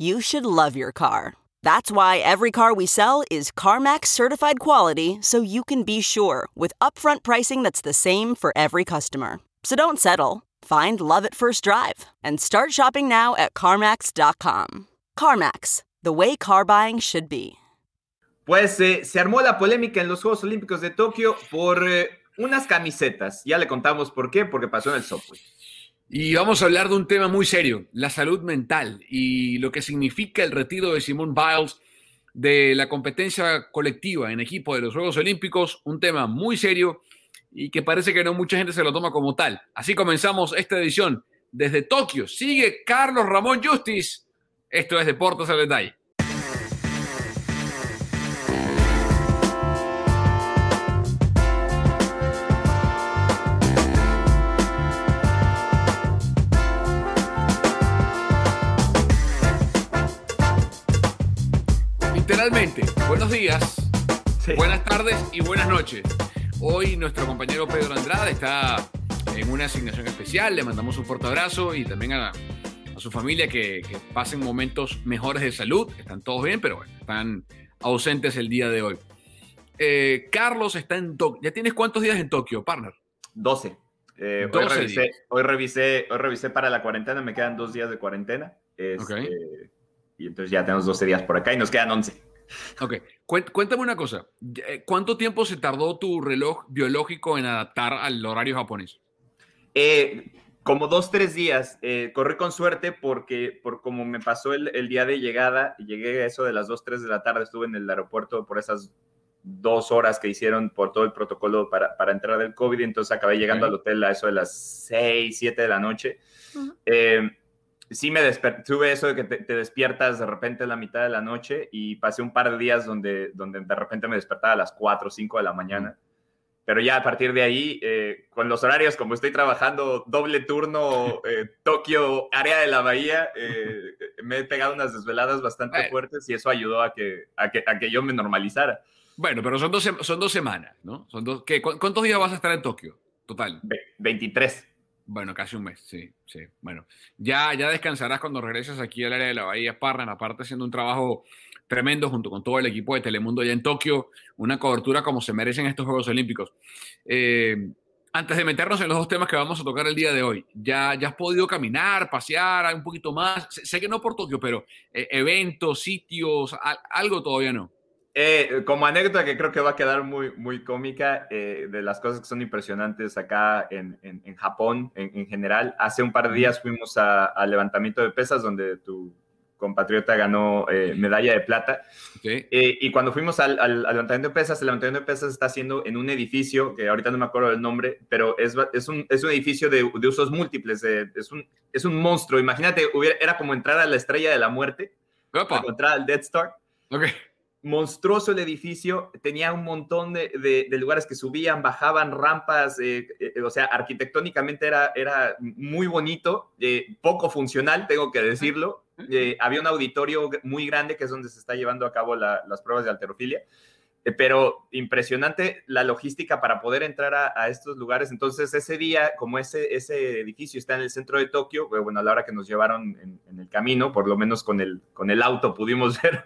You should love your car. That's why every car we sell is CarMax certified quality so you can be sure with upfront pricing that's the same for every customer. So don't settle. Find love at first drive and start shopping now at CarMax.com. CarMax, the way car buying should be. Pues eh, se armó la polémica en los Juegos Olímpicos de Tokio por eh, unas camisetas. Ya le contamos por qué, porque pasó en el software. Y vamos a hablar de un tema muy serio, la salud mental y lo que significa el retiro de Simone Biles de la competencia colectiva en equipo de los Juegos Olímpicos, un tema muy serio y que parece que no mucha gente se lo toma como tal. Así comenzamos esta edición desde Tokio. Sigue Carlos Ramón Justice. Esto es Deportes al Detalle. Buenos días, Sí. buenas tardes y buenas noches. Hoy nuestro compañero Pedro Andrade está en una asignación especial, le mandamos un fuerte abrazo y también a, a su familia que, que pasen momentos mejores de salud, están todos bien, pero bueno, están ausentes el día de hoy. Eh, Carlos está en Tokio. ¿Ya tienes cuántos días en Tokio, partner? 12. Eh, hoy, 12 revisé, hoy, revisé, hoy revisé para la cuarentena, me quedan dos días de cuarentena. Este. Y entonces ya tenemos 12 días por acá y nos quedan 11. Ok, Cué- cuéntame una cosa. Eh, ¿Cuánto tiempo se tardó tu reloj biológico en adaptar al horario japonés? Eh, como dos, tres días. eh, corrí con suerte porque, por como me pasó el, el día de llegada, llegué a eso de las 2, 3 de la tarde, estuve en el aeropuerto por esas dos horas que hicieron por todo el protocolo para, para entrar del COVID, y entonces acabé llegando Ok. al hotel a eso de las 6, 7 de la noche. Eh, sí me desper- tuve eso de que te, te despiertas de repente a la mitad de la noche y pasé un par de días donde, donde de repente me despertaba a las 4 o 5 de la mañana. Pero ya a partir de ahí, eh, con los horarios, como estoy trabajando doble turno, eh, Tokio, área de la bahía, eh, me he pegado unas desveladas bastante Bueno. fuertes y eso ayudó a que, a que, a que yo me normalizara. Bueno, pero son dos, son dos semanas, ¿no? Son dos, ¿qué? ¿Cu- ¿Cuántos días vas a estar en Tokio? Total. Ve- 23. Bueno, casi un mes, sí, sí. Bueno, ya, ya descansarás cuando regreses aquí al área de la Bahía Parran, aparte haciendo un trabajo tremendo junto con todo el equipo de Telemundo allá en Tokio, una cobertura como se merecen estos Juegos Olímpicos. Eh, antes de meternos en los dos temas que vamos a tocar el día de hoy, ¿ya, ya has podido caminar, pasear un poquito más? Sé, que no por Tokio, pero eh, eventos, sitios, algo todavía no. Eh, como anécdota que creo que va a quedar muy, muy cómica, eh, de las cosas que son impresionantes acá en, en- en Japón en, en general, hace un par de días fuimos a- al levantamiento de pesas donde tu compatriota ganó eh, medalla de plata. ¿ok? Eh, y cuando fuimos al, al- al levantamiento de pesas, el levantamiento de pesas está haciendo en un edificio, que ahorita no me acuerdo del nombre, pero es, es, un, es un edificio de, de usos múltiples, es, un, es un monstruo. Imagínate, hubiera, era como entrar a la estrella de la muerte, entrar al Death Star ok. Monstruoso el edificio, tenía un montón de, de- de lugares que subían, bajaban, rampas, eh, eh, o sea, arquitectónicamente era, era muy bonito, eh, poco funcional, tengo que decirlo. Eh, había un auditorio muy grande que es donde se está llevando a cabo la- las pruebas de alterofilia, eh, pero impresionante la logística para poder entrar a, estos lugares. Entonces, ese día, como ese, ese edificio está en el centro de Tokio, eh, bueno, a la hora que nos llevaron en, el camino, por lo menos con el, con el auto pudimos ver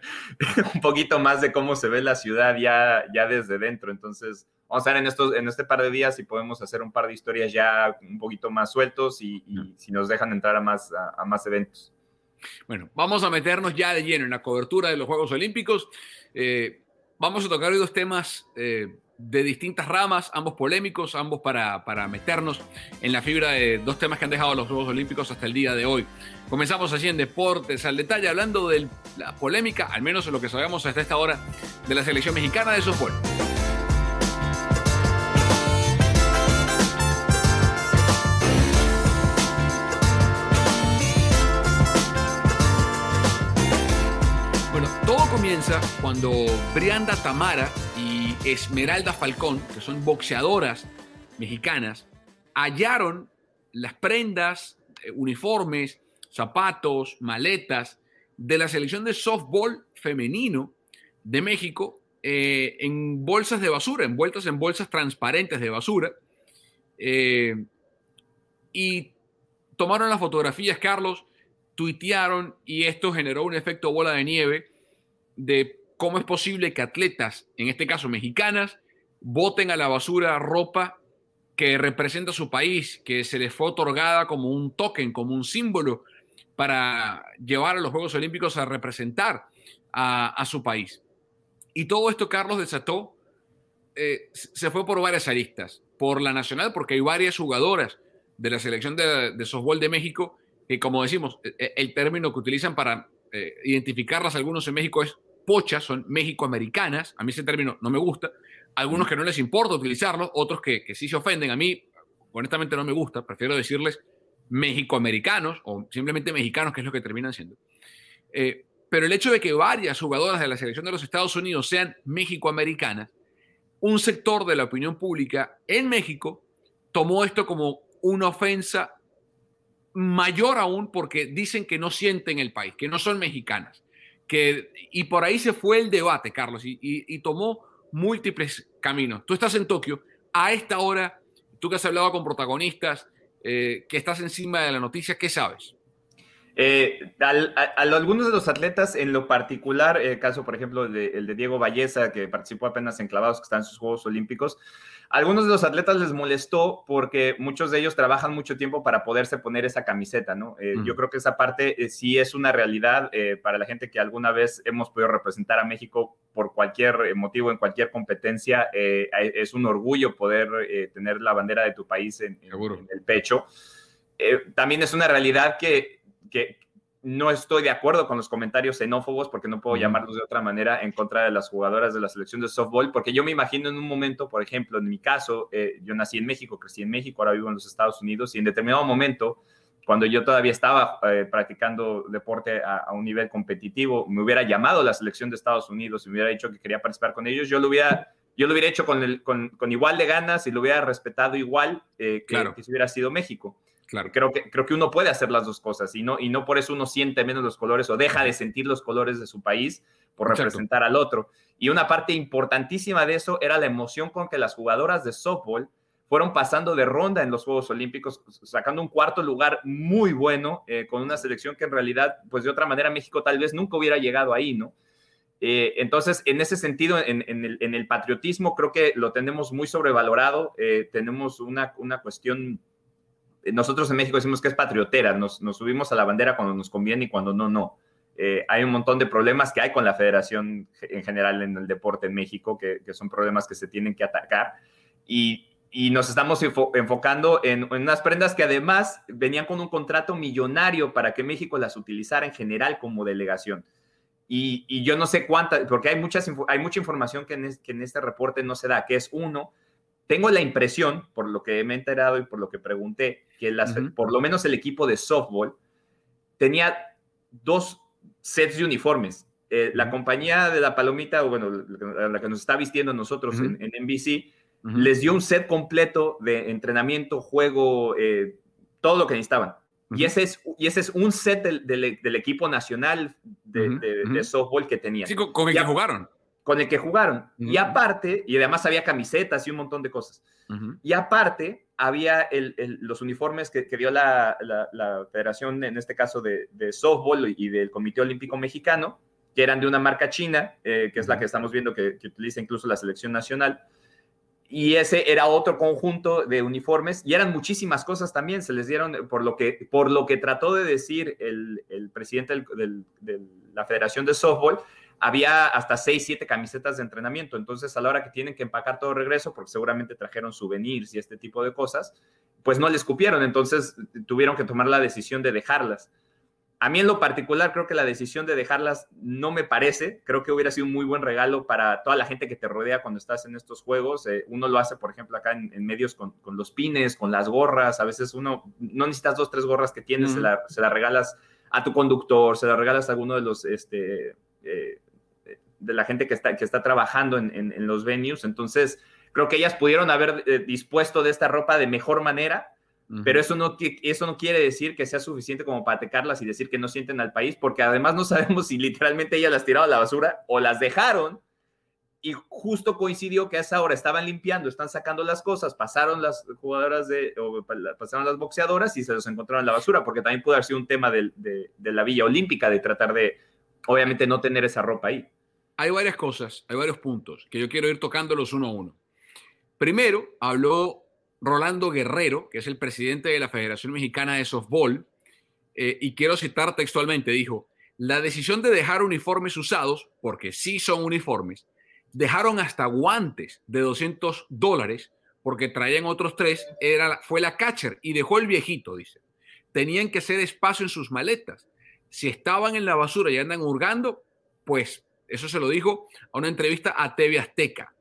un poquito más de cómo se ve la ciudad ya, ya desde dentro. Entonces, vamos a ver en, estos, en este par de días si podemos hacer un par de historias ya un poquito más sueltos y, si nos dejan entrar a más, a más eventos. Bueno, vamos a meternos ya de lleno en la cobertura de los Juegos Olímpicos. Eh, vamos a tocar hoy dos temas eh, de distintas ramas, ambos polémicos, ambos para, para, meternos en la fibra de dos temas que han dejado los Juegos Olímpicos hasta el día de hoy. Comenzamos así en deportes, al detalle, hablando de la polémica, al menos en lo que sabemos hasta esta hora, de la selección mexicana de softball. Cuando Brianda Tamara y Esmeralda Falcón, que son boxeadoras mexicanas, hallaron las prendas, eh, uniformes, zapatos, maletas de la selección de softball femenino de México eh, en bolsas de basura, envueltas en bolsas transparentes de basura. Eh, y tomaron las fotografías, Carlos, tuitearon y esto generó un efecto bola de nieve de cómo es posible que atletas, en este caso mexicanas, voten a la basura ropa que representa su país, que se les fue otorgada como un token, como un símbolo para llevar a los Juegos Olímpicos a representar a, su país. Y todo esto, Carlos, desató, eh, se fue por varias aristas. Por la nacional, porque hay varias jugadoras de la selección de, de softball de México que, como decimos, e, e, el término que utilizan para eh, identificarlas algunos en México es pochas, son México-americanas. A mí ese término no me gusta. Algunos que no les importa utilizarlo, otros que, que sí se ofenden. A mí, honestamente, no me gusta. Prefiero decirles México-americanos o simplemente mexicanos, que es lo que terminan siendo. Eh, pero el hecho de que varias jugadoras de la selección de los Estados Unidos sean México-americanas, un sector de la opinión pública en México tomó esto como una ofensa mayor aún porque dicen que no sienten el país, que no son mexicanas. Que, y por ahí se fue el debate, Carlos, y, tomó múltiples caminos. Tú estás en Tokio, a esta hora, tú que has hablado con protagonistas, eh, que estás encima de la noticia, ¿qué sabes? Eh, a, algunos de los atletas, en lo particular, el caso, por ejemplo, el de, el de Diego Valleza, que participó apenas en clavados, que está en sus Juegos Olímpicos, algunos de los atletas les molestó porque muchos de ellos trabajan mucho tiempo para poderse poner esa camiseta, ¿no? Eh, yo creo que esa parte eh, sí es una realidad eh, para la gente que alguna vez hemos podido representar a México por cualquier motivo, en cualquier competencia. es un orgullo poder tener la bandera de tu país en, en el pecho. también es una realidad que, que, no estoy de acuerdo con los comentarios xenófobos, porque no puedo llamarlos de otra manera, en contra de las jugadoras de la selección de softball, porque yo me imagino en un momento, por ejemplo, en mi caso, eh, yo nací en México, crecí en México, ahora vivo en los Estados Unidos, y en determinado momento, cuando yo todavía estaba eh, practicando deporte a, un nivel competitivo, me hubiera llamado la selección de Estados Unidos y me hubiera dicho que quería participar con ellos, yo lo hubiera... Yo lo hubiera hecho con, el, con, igual de ganas y lo hubiera respetado igual eh, que, que si hubiera sido México. Creo que, creo que uno puede hacer las dos cosas y no, y no por eso uno siente menos los colores o deja de sentir los colores de su país por representar al otro. Y una parte importantísima de eso era la emoción con que las jugadoras de softball fueron pasando de ronda en los Juegos Olímpicos, sacando un cuarto lugar muy bueno eh, con una selección que en realidad, pues de otra manera México tal vez nunca hubiera llegado ahí, ¿no? Eh, entonces, en ese sentido, en, el, patriotismo creo que lo tenemos muy sobrevalorado, eh, tenemos una, una cuestión nosotros en México decimos que es patriotera, nos, subimos a la bandera cuando nos conviene y cuando no, no. Eh, hay un montón de problemas que hay con la federación en general en el deporte en México, que, son problemas que se tienen que atacar. Y, nos estamos enfocando en, unas prendas que además venían con un contrato millonario para que México las utilizara en general como delegación. Y, yo no sé cuántas, porque hay, muchas, hay mucha información en, que en este reporte no se da, que es uno, tengo la impresión, por lo que me he enterado y por lo que pregunté, que las, por lo menos el equipo de softball tenía dos sets de uniformes. Eh, la compañía de la palomita, o bueno, la que nos está vistiendo nosotros en, NBC, les dio un set completo de entrenamiento, juego, eh, todo lo que necesitaban. y, ese es, y ese es un set del, equipo nacional de, softball que tenía. Sí, con, el que jugaron. Con el que jugaron. Y aparte, y además había camisetas y un montón de cosas. Y aparte, había los uniformes que, dio la, federación, en este caso de, softball y del Comité Olímpico Mexicano, que eran de una marca china, eh, que es la que estamos viendo que, utiliza incluso la selección nacional. Y ese era otro conjunto de uniformes y eran muchísimas cosas también. Se les dieron, por lo que, por lo que trató de decir el, presidente de la Federación de Softball, había hasta seis, siete camisetas de entrenamiento. Entonces, a la hora que tienen que empacar todo regreso, porque seguramente trajeron souvenirs y este tipo de cosas, pues no les cupieron. Entonces, tuvieron que tomar la decisión de dejarlas. A mí en lo particular creo que la decisión de dejarlas no me parece. Creo que hubiera sido un muy buen regalo para toda la gente que te rodea cuando estás en estos juegos. Eh, uno lo hace, por ejemplo, acá en, medios con, los pines, con las gorras. A veces uno no necesitas dos, tres gorras que tienes, se, la, regalas a tu conductor, se la regalas a alguno de los este, eh, de la gente que está, que está trabajando en, los venues. Entonces, creo que ellas pudieron haber eh, dispuesto de esta ropa de mejor manera, pero eso no, eso no quiere decir que sea suficiente como para atacarlas y decir que no sienten al país, porque además no sabemos si literalmente ellas las tiraron a la basura o las dejaron. Y justo coincidió que a esa hora estaban limpiando, están sacando las cosas, pasaron las jugadoras de, o pasaron las boxeadoras y se los encontraron en la basura, porque también pudo haber sido un tema de, de la Villa Olímpica, de tratar de, obviamente, no tener esa ropa ahí hay varias cosas, hay varios puntos que yo quiero ir tocándolos uno a uno. Primero, habló Rolando Guerrero, que es el presidente de la Federación Mexicana de Softball, eh, y quiero citar textualmente, dijo, la decisión de dejar uniformes usados, porque sí son uniformes, dejaron hasta guantes de 200 dólares, porque traían otros tres, era, fue la catcher y dejó el viejito, dice. Tenían que hacer espacio en sus maletas. Si estaban en la basura y andan hurgando, pues eso se lo dijo a una entrevista a TV Azteca.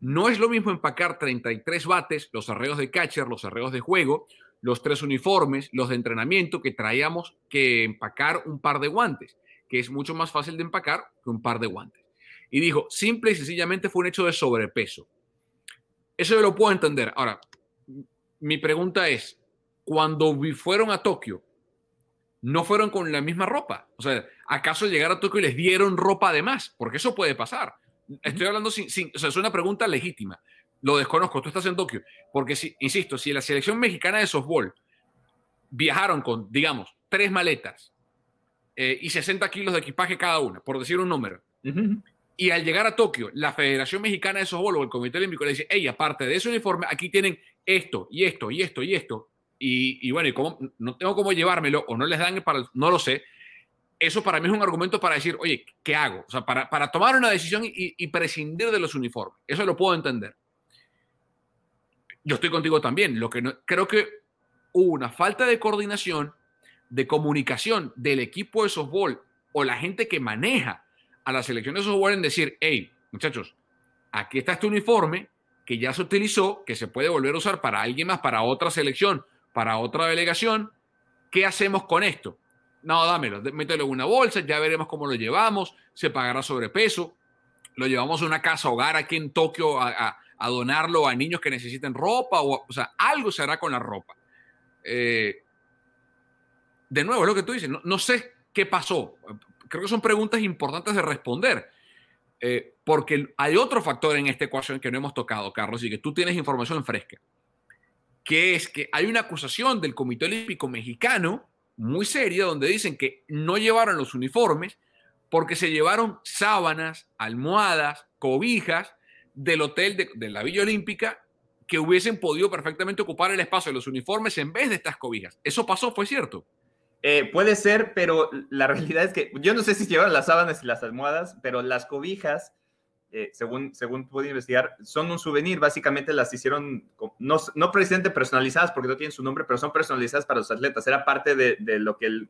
No es lo mismo empacar 33 bates, los arreglos de catcher, los arreglos de juego, los tres uniformes, los de entrenamiento que traíamos que empacar un par de guantes, que es mucho más fácil de empacar que un par de guantes. Y dijo, simple y sencillamente fue un hecho de sobrepeso. Eso yo lo puedo entender. Ahora, mi pregunta es, cuando fueron a Tokio, no fueron con la misma ropa. O sea, ¿acaso llegaron a Tokio y les dieron ropa de más? Porque eso puede pasar. Estoy hablando sin, o sea, es una pregunta legítima. Lo desconozco, tú estás en Tokio. Porque, si, insisto, si la selección mexicana de softball viajaron con, digamos, tres maletas eh, y 60 kilos de equipaje cada una, por decir un número, y al llegar a Tokio, la Federación Mexicana de Softball o el Comité Olímpico le dice, hey, aparte de ese uniforme, aquí tienen esto y esto y esto y esto, y, bueno, y como no tengo cómo llevármelo o no les dan para, no lo sé, eso para mí es un argumento para decir, oye, ¿qué hago? O sea, para, para tomar una decisión y, prescindir de los uniformes. Eso lo puedo entender. Yo estoy contigo también. Lo que no, creo que hubo una falta de coordinación, de comunicación del equipo de softball o la gente que maneja a la selección de softball en decir, hey, muchachos, aquí está este uniforme que ya se utilizó, que se puede volver a usar para alguien más, para otra selección para otra delegación. ¿Qué hacemos con esto? No, dámelo, mételo en una bolsa, ya veremos cómo lo llevamos, se pagará sobrepeso, lo llevamos a una casa hogar aquí en Tokio a, donarlo a niños que necesiten ropa, o, o, sea, algo se hará con la ropa. Eh, de nuevo, es lo que tú dices, no, sé qué pasó. Creo que son preguntas importantes de responder, eh, porque hay otro factor en esta ecuación que no hemos tocado, Carlos, y que tú tienes información fresca que es que hay una acusación del Comité Olímpico Mexicano muy seria donde dicen que no llevaron los uniformes porque se llevaron sábanas, almohadas, cobijas del hotel de, la Villa Olímpica que hubiesen podido perfectamente ocupar el espacio de los uniformes en vez de estas cobijas. ¿Eso pasó? ¿Fue cierto? Eh, puede ser, pero la realidad es que yo no sé si llevaron las sábanas y las almohadas, pero las cobijas eh, según, según pude investigar, son un souvenir. Básicamente las hicieron, no, no precisamente personalizadas porque no tienen su nombre, pero son personalizadas para los atletas. Era parte de, lo que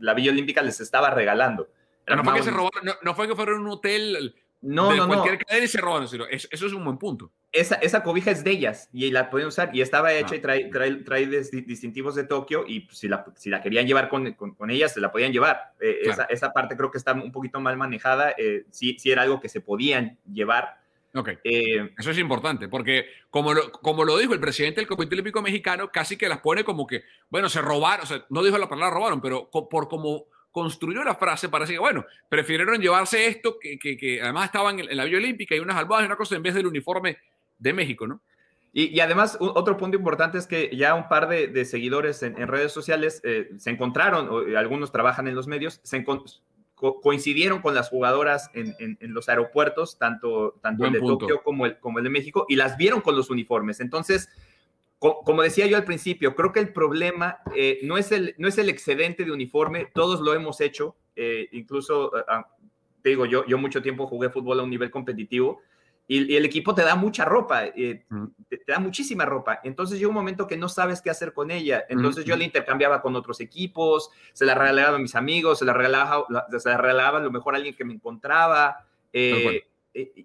la Villa Olímpica les estaba regalando. no, fue que se robaron, no, no, fue que fueron un hotel no, no, cualquier cadena y se robaron. Eso, eso es un buen punto esa, esa, cobija es de ellas y la pueden usar y estaba hecha y trae, trae, trae distintivos de Tokio y pues, si, la, si la querían llevar con, con, ellas, se la podían llevar. Eh, esa, esa, parte creo que está un poquito mal manejada, eh, sí, sí era algo que se podían llevar. Ok, eh, eso es importante porque como lo, como lo dijo el presidente del Comité Olímpico Mexicano, casi que las pone como que, bueno, se robaron, o sea, no dijo la palabra robaron, pero por como construyó la frase para decir, bueno, prefirieron llevarse esto, que, que, además estaban en, la Villa Olímpica y unas almohadas y una cosa en vez del uniforme de México, ¿no? Y, además, otro punto importante es que ya un par de, seguidores en, redes sociales eh, se encontraron, o, algunos trabajan en los medios, se coincidieron con las jugadoras en, los aeropuertos, tanto, tanto el de Tokio como el, como el de México, y las vieron con los uniformes. Entonces, como decía yo al principio, creo que el problema eh, no, es el, no es el excedente de uniforme, todos lo hemos hecho, eh, incluso, ah, te digo, yo, yo mucho tiempo jugué fútbol a un nivel competitivo y, el equipo te da mucha ropa, eh, te, da muchísima ropa. Entonces llega un momento que no sabes qué hacer con ella. Entonces yo la intercambiaba con otros equipos, se la regalaba a mis amigos, se la regalaba, se la regalaba a lo mejor a alguien que me encontraba. Eh,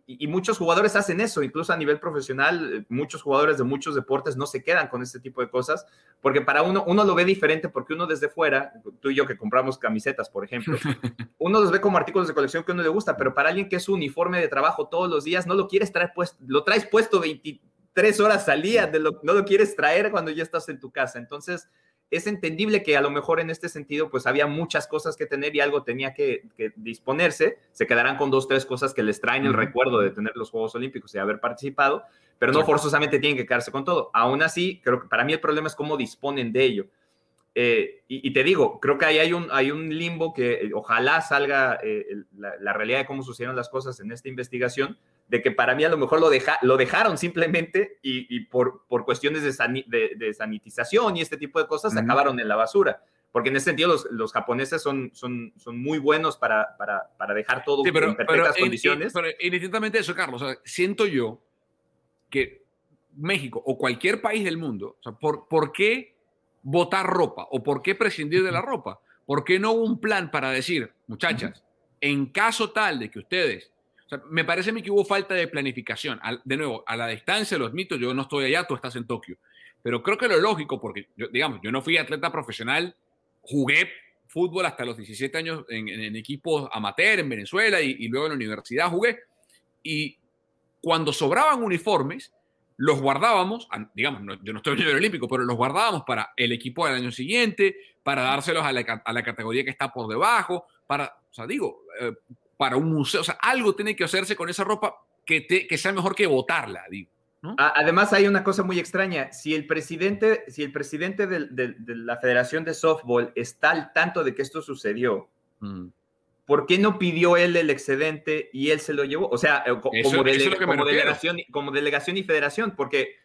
y, muchos jugadores hacen eso, incluso a nivel profesional, eh, muchos jugadores de muchos deportes no se quedan con este tipo de cosas, porque para uno, uno lo ve diferente, porque uno desde fuera, tú y yo que compramos camisetas, por ejemplo, uno los ve como artículos de colección que a uno le gusta, pero para alguien que es un uniforme de trabajo todos los días, no lo quieres traer puesto, lo traes puesto 23 horas al día, no lo quieres traer cuando ya estás en tu casa. Entonces, es entendible que a lo mejor en este sentido, pues había muchas cosas que tener y algo tenía que, disponerse. Se quedarán con dos, tres cosas que les traen el recuerdo de tener los Juegos Olímpicos y haber participado, pero no forzosamente tienen que quedarse con todo. Aún así, creo que para mí el problema es cómo disponen de ello. Eh, y, te digo, creo que ahí hay un, hay un limbo que eh, ojalá salga eh, la, la, realidad de cómo sucedieron las cosas en esta investigación, de que para mí a lo mejor lo, deja, lo dejaron simplemente y, por, por, cuestiones de, de, sanitización y este tipo de cosas se acabaron en la basura. Porque en ese sentido los, los japoneses son, son, son muy buenos para, para, para dejar todo pero, en perfectas condiciones. pero indistintamente eso, Carlos, siento yo que México o cualquier país del mundo, o sea, ¿por, ¿por qué botar ropa o por qué prescindir de la ropa? ¿Por qué no hubo un plan para decir, muchachas, en caso tal de que ustedes me parece a mí que hubo falta de planificación. de nuevo, a la distancia los mitos, yo no estoy allá, tú estás en Tokio. Pero creo que lo lógico, porque, yo, digamos, yo no fui atleta profesional, jugué fútbol hasta los 17 años en, equipos amateur en Venezuela y, luego en la universidad jugué. Y cuando sobraban uniformes, los guardábamos, digamos, yo no estoy en el olímpico, pero los guardábamos para el equipo del año siguiente, para dárselos a la, a la categoría que está por debajo, para, o sea, digo, eh, para un museo. O sea, algo tiene que hacerse con esa ropa que, que sea mejor que botarla, digo. Además, hay una cosa muy extraña. Si el presidente, si el presidente de, la Federación de Softball está al tanto de que esto sucedió, mm. ¿por qué no pidió él el excedente y él se lo llevó? O sea, como, delegación, como delegación y federación, porque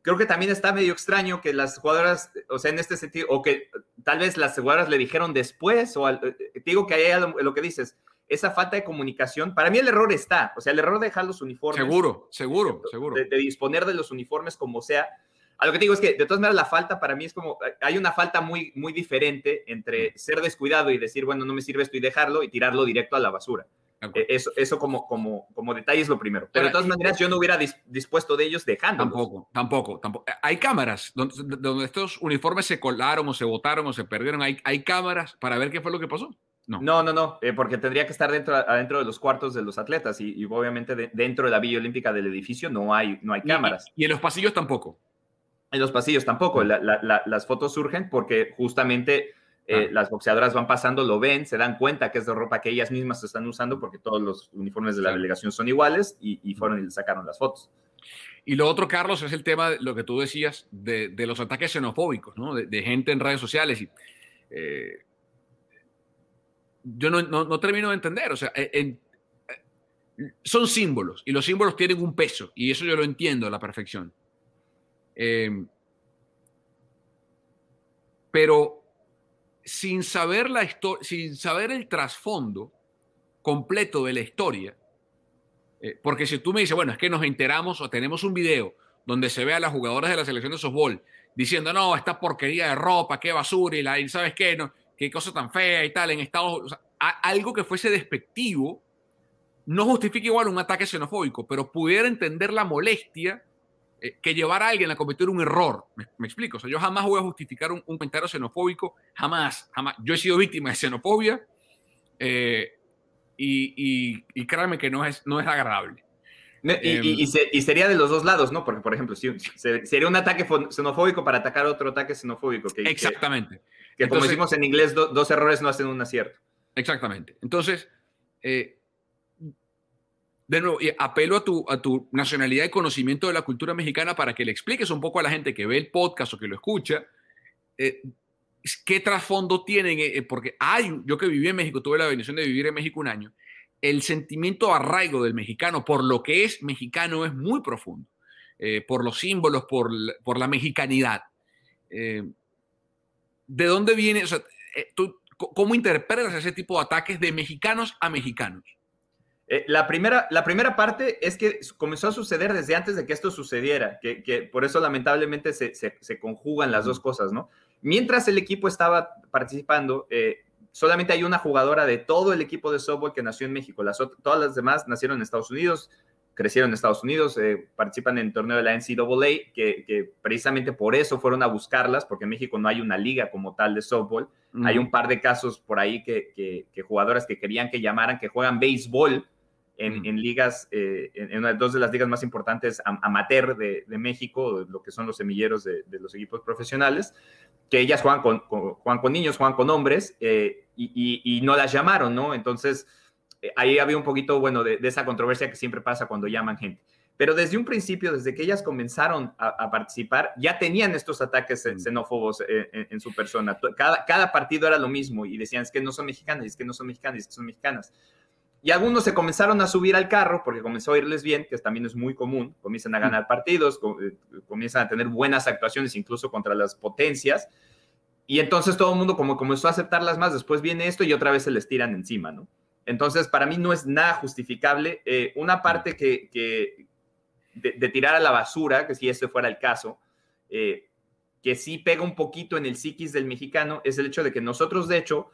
creo que también está medio extraño que las jugadoras, o sea, en este sentido, o que tal vez las jugadoras le dijeron después, o eh, digo que hay lo que dices, esa falta de comunicación, para mí el error está, o sea, el error de dejar los uniformes. Seguro, seguro, seguro. De, disponer de los uniformes como sea. A lo que te digo es que, de todas maneras, la falta para mí es como, hay una falta muy, muy diferente entre ser descuidado y decir, bueno, no me sirve esto y dejarlo y tirarlo directo a la basura. E, eso, eso como, como, como detalle es lo primero. Pero de todas maneras, yo no hubiera dispuesto de ellos dejándolos. Tampoco, tampoco, tampoco. Hay cámaras donde, donde, estos uniformes se colaron o se botaron o se perdieron. Hay, hay cámaras para ver qué fue lo que pasó. No, no, no, eh, porque tendría que estar dentro, adentro de los cuartos de los atletas y, obviamente dentro de la Villa Olímpica del edificio no hay, no hay cámaras. Y, en los pasillos tampoco. En los pasillos tampoco. las fotos surgen porque justamente eh, ah. las boxeadoras van pasando, lo ven, se dan cuenta que es de ropa que ellas mismas están usando porque todos los uniformes de la delegación son iguales y, fueron y le sacaron las fotos. Y lo otro, Carlos, es el tema, de lo que tú decías, de, los ataques xenofóbicos, ¿no? De, gente en redes sociales. Y, eh, yo no, termino de entender. O sea, eh, son símbolos y los símbolos tienen un peso y eso yo lo entiendo a la perfección. Em, pero sin saber, la sin saber el trasfondo completo de la historia, eh, porque si tú me dices, bueno, es que nos enteramos o tenemos un video donde se ve a las jugadoras de la selección de softball diciendo, no, esta porquería de ropa, qué basura, y, la, y sabes qué, no, qué cosa tan fea y tal, en Estados algo que fuese despectivo, no justifica igual un ataque xenofóbico, pero pudiera entender la molestia eh, que llevar a alguien a cometer un error. Me, explico, o sea, yo jamás voy a justificar un, comentario xenofóbico, jamás, jamás. Yo he sido víctima de xenofobia eh, y, y, créanme que no es, no es agradable. Em, y, sería de los dos lados, ¿no? Porque, por ejemplo, si, sería un ataque xenofóbico para atacar otro ataque xenofóbico. exactamente. Que como decimos en inglés, dos errores no hacen un acierto. Exactamente. Entonces, eh, de nuevo, apelo a tu, a tu nacionalidad y conocimiento de la cultura mexicana para que le expliques un poco a la gente que ve el podcast o que lo escucha, eh, qué trasfondo tienen, eh, porque hay, yo que viví en México, tuve la bendición de vivir en México un año, el sentimiento arraigo del mexicano por lo que es mexicano es muy profundo, por los símbolos, por, por la mexicanidad. ¿De dónde viene? O sea, tú, ¿Cómo interpretas ese tipo de ataques de mexicanos a mexicanos? Eh, la, primera, la primera parte es que comenzó a suceder desde antes de que esto sucediera, que, por eso lamentablemente se, conjugan las dos cosas, ¿no? Mientras el equipo estaba participando, eh, solamente hay una jugadora de todo el equipo de softball que nació en México. Las, todas las demás nacieron en Estados Unidos crecieron en Estados Unidos, eh, participan en el torneo de la NCAA, que, que, precisamente por eso fueron a buscarlas, porque en México no hay una liga como tal de softball. Hay un par de casos por ahí que, que, jugadoras que querían que llamaran, que juegan béisbol en, en ligas, eh, en, dos de las ligas más importantes amateur de, de, México, lo que son los semilleros de, los equipos profesionales, que ellas juegan con, juegan con niños, juegan con hombres, eh, y, y, y no las llamaron, ¿no? Entonces ahí había un poquito, bueno, de, esa controversia que siempre pasa cuando llaman gente. Pero desde un principio, desde que ellas comenzaron a, participar, ya tenían estos ataques mm. xenófobos eh, en, su persona. Cada, cada, partido era lo mismo y decían, es que no son mexicanas, es que no son mexicanas, es que son mexicanas. Y algunos se comenzaron a subir al carro porque comenzó a irles bien, que también es muy común, comienzan a mm. ganar partidos, eh, comienzan a tener buenas actuaciones incluso contra las potencias. Y entonces todo el mundo como comenzó a aceptarlas más, después viene esto y otra vez se les tiran encima, ¿no? Entonces, para mí no es nada justificable. Eh, una parte que, de, tirar a la basura, que si ese fuera el caso, eh, que sí pega un poquito en el psiquis del mexicano, es el hecho de que nosotros, de hecho,